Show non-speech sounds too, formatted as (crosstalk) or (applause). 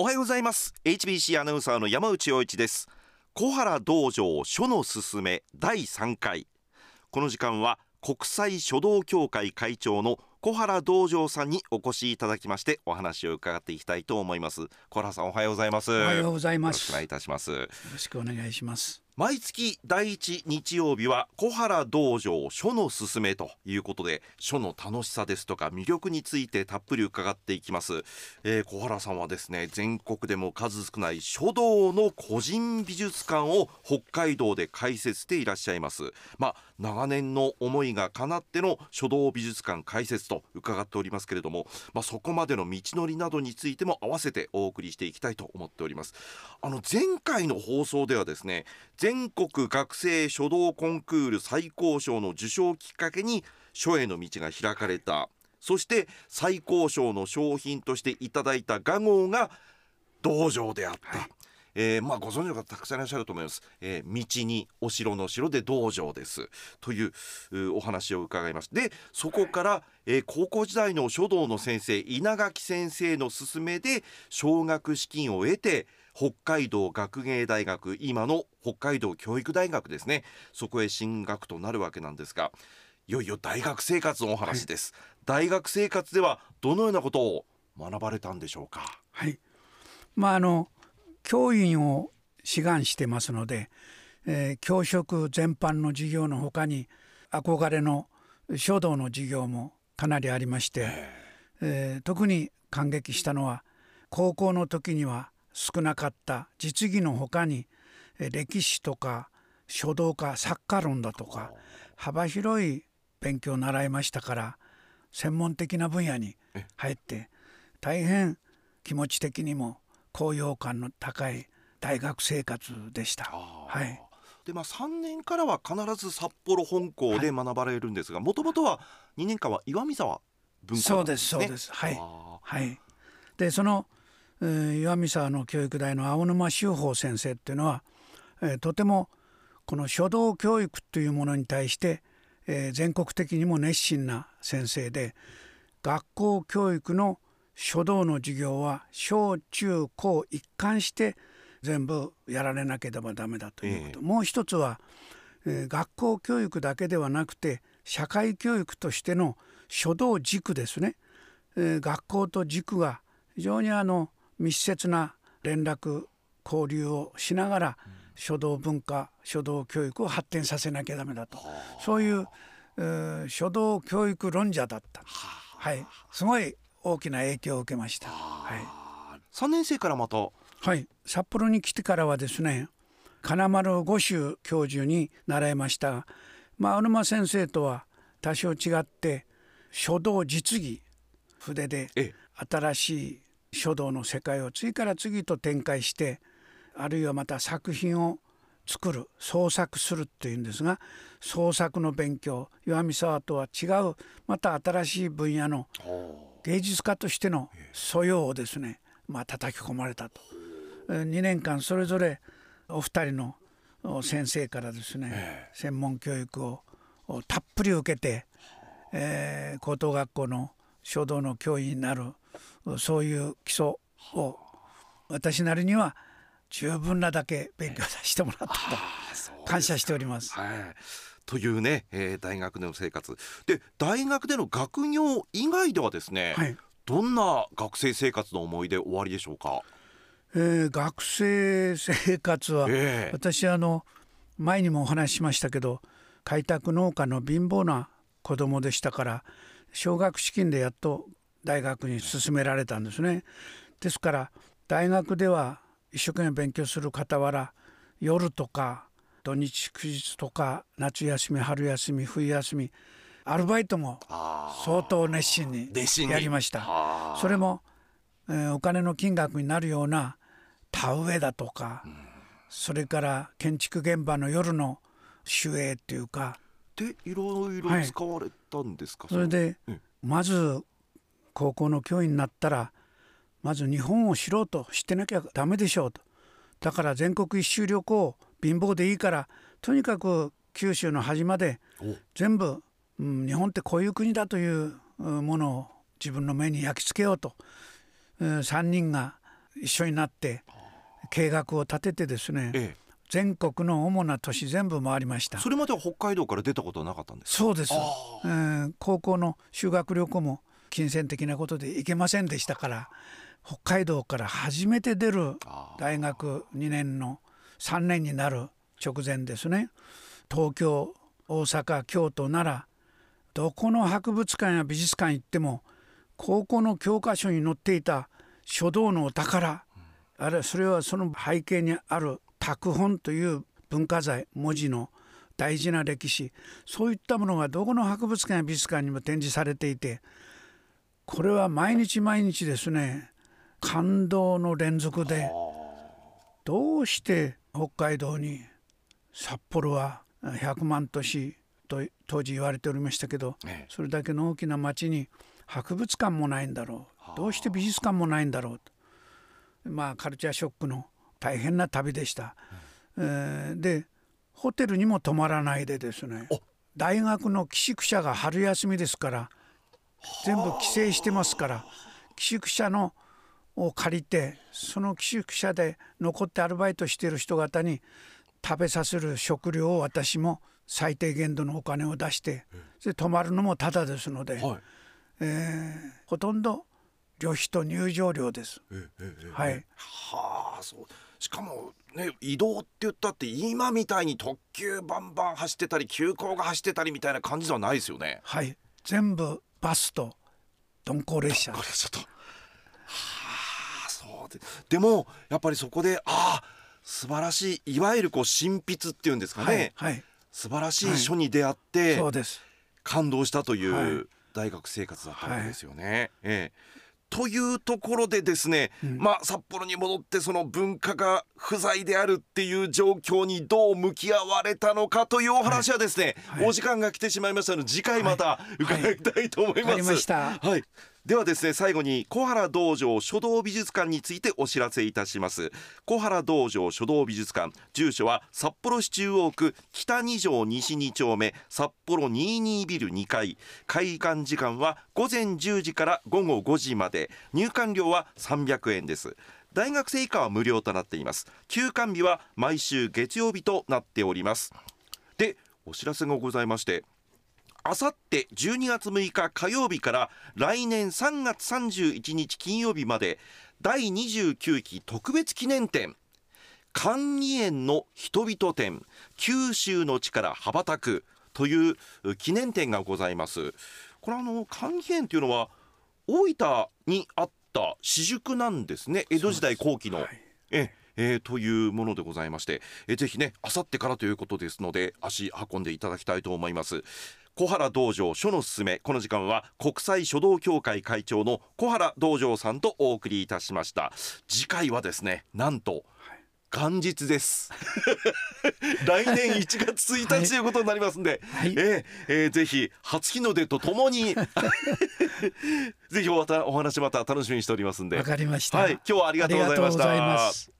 おはようございます。HBC アナウンサーの山内陽一です。小原道場書のすすめ第3回。この時間は国際書道協会会長の小原道場さんにお越しいただきましてお話を伺っていきたいと思います。小原さんおはようございます。おはようございます。よろしくお願いいたします。よろしくお願いします毎月第一日曜日は小原道場書のすすめということで書の楽しさですとか魅力についてたっぷり伺っていきます、えー、小原さんはですね全国でも数少ない書道の個人美術館を北海道で開設していらっしゃいます。まあ長年の思いが叶っての書道美術館開設と伺っておりますけれどもまあそこまでの道のりなどについても合わせてお送りしていきたいと思っております。あの前回の放送ではですね全国学生書道コンクール最高賞の受賞きっかけに書への道が開かれた。そして最高賞の商品としていただいた画号が道場であった、はい、えー、まあ、ご存知の方たくさんいらっしゃると思います、えー、道にお城の城で道場です。というお話を伺いますでそこから、えー、高校時代の書道の先生稲垣先生の勧めで奨学資金を得て北海道学芸大学今の北海道教育大学ですね。そこへ進学となるわけなんですがいよいよ大学生活のお話です、はい、大学生活ではどのようなことを学ばれたんでしょうか？はい。まああの教員を志願してますので、えー、教職全般の授業のほかに憧れの書道の授業もかなりありまして、えー、特に感激したのは高校の時には少なかった実技のほかに歴史とか書道家作家論だとか幅広い勉強を習いましたから専門的な分野に入って大変気持ち的にも高揚感の高い大学生活でした。はい、でまあ、3年からは必ず札幌本校で学ばれるんですがもともとは2年間は岩見沢文化、ね、そうですそうです。はい、はい、でその岩見沢の教育大の青沼修法先生っていうのは、えー、とてもこの書道教育というものに対して、えー、全国的にも熱心な先生で学校教育の書道の授業は小中高一貫して全部やられなければダメだということ、えー、もう一つは、えー、学校教育だけではなくて社会教育としての書道塾ですね、えー、学校と塾が非常にあの密接な連絡交流をしながら、書道文化書道教育を発展させなきゃダメだと。そういう、えー、書道教育論者だった、はい、すごい大きな影響を受けました。はい、3年生からまた。はい。札幌に来てからはですね金丸五州教授に習いました。まあ小沼先生とは多少違って書道実技筆で新しい書道の世界を次から次と展開してあるいはまた作品を作る創作するっていうんですが創作の勉強岩見沢とは違うまた新しい分野の芸術家としての素養をですねまあ叩き込まれたと。2年間それぞれお二人の先生からですね専門教育をたっぷり受けて、えー、高等学校の書道の教員になるそういう基礎を私なりには十分なだけ勉強させてもらったと感謝しております。はい。というね、えー、大学での生活。で大学での学業以外ではですね、はい、どんな学生生活の思い出終わりでしょうか、えー、学生生活は、えー、私あの前にもお話ししましたけど開拓農家の貧乏な子供でしたから奨学資金でやっと大学に進められたんですね。ですから大学では一生懸命勉強する傍ら夜とか土日祝日とか夏休み春休み冬休みアルバイトも相当熱心にやりました。それも、えー、お金の金額になるような田植えだとか、うん、それから建築現場の夜の守衛っていうかでいろいろ使われたんですか、はい、それで、うん、まず高校の教員になったらまず日本を知ろうと知ってなきゃダメでしょうと。だから全国一周旅行貧乏でいいからとにかく九州の端まで全部、うん、日本ってこういう国だというものを自分の目に焼き付けようと、3人が一緒になって計画を立ててですね、ええ。全国の主な都市全部回りました。それまでは北海道から出たことはなかったんですか？そうです、あえー高校の修学旅行も金銭的なことで行けませんでしたから北海道から初めて出る大学2年の3年になる直前ですね。東京大阪京都奈良どこの博物館や美術館行っても高校の教科書に載っていた書道のお宝あれそれはその背景にある拓本という文化財文字の大事な歴史そういったものがどこの博物館や美術館にも展示されていてこれは毎日毎日ですね。感動の連続で。どうして北海道に札幌は100万都市と当時言われておりましたけどええ。それだけの大きな町に博物館もないんだろう。どうして美術館もないんだろうと。まあカルチャーショックの大変な旅でした。えーでホテルにも泊まらないでですね。お。大学の寄宿舎が春休みですから全部帰省してますから寄宿舎のを借りてその寄宿舎で残ってアルバイトしている人方に食べさせる食料を私も最低限度のお金を出してで泊まるのもタダですので、はい。えーほとんど旅費と入場料です。はい、はあそう。しかもね移動って言ったって今みたいに特急バンバン走ってたり急行が走ってたりみたいな感じではないですよね。はい、全部バスと鈍行列車。これちょっと。はあそうででもやっぱりそこでああ素晴らしいいわゆるこう神筆っていうんですかね、はい、はい、素晴らしい書に出会ってそうです。感動したといはい。う大学生活だったわけですよね。ええというところでですね、まあ札幌に戻ってその文化が不在であるっていう状況にどう向き合われたのかというお話はですね、はい。お時間が来てしまいましたので次回また伺いたいと思います。わかりました。はい。ではですね最後に小原道場書道美術館についてお知らせいたします。小原道場書道美術館住所は札幌市中央区北二条西2丁目札幌22ビル2階。開館時間は午前10時から午後5時まで。入館料は300円です。大学生以下は無料となっています。休館日は毎週月曜日となっております。でお知らせがございましてあさって12月6日火曜日から来年3月31日金曜日まで第29期特別記念展寛義園の人々展九州の地から羽ばたくという記念展がございます。これあの寛義園というのは大分にあった私塾なんですね。江戸時代後期の、はい。ええーというものでございまして、えぜひねあさってからということですので足運んでいただきたいと思います小原道場書のすすめ。この時間は国際書道協会会長の小原道場さんとお送りいたしました。次回はですねなんと元日です。来年1月1日ということになりますんで、はい。えーえーぜひ初日の出とともに (laughs) ぜひおわたお話また楽しみにしておりますんで。わかりました。はい今日はありがとうございました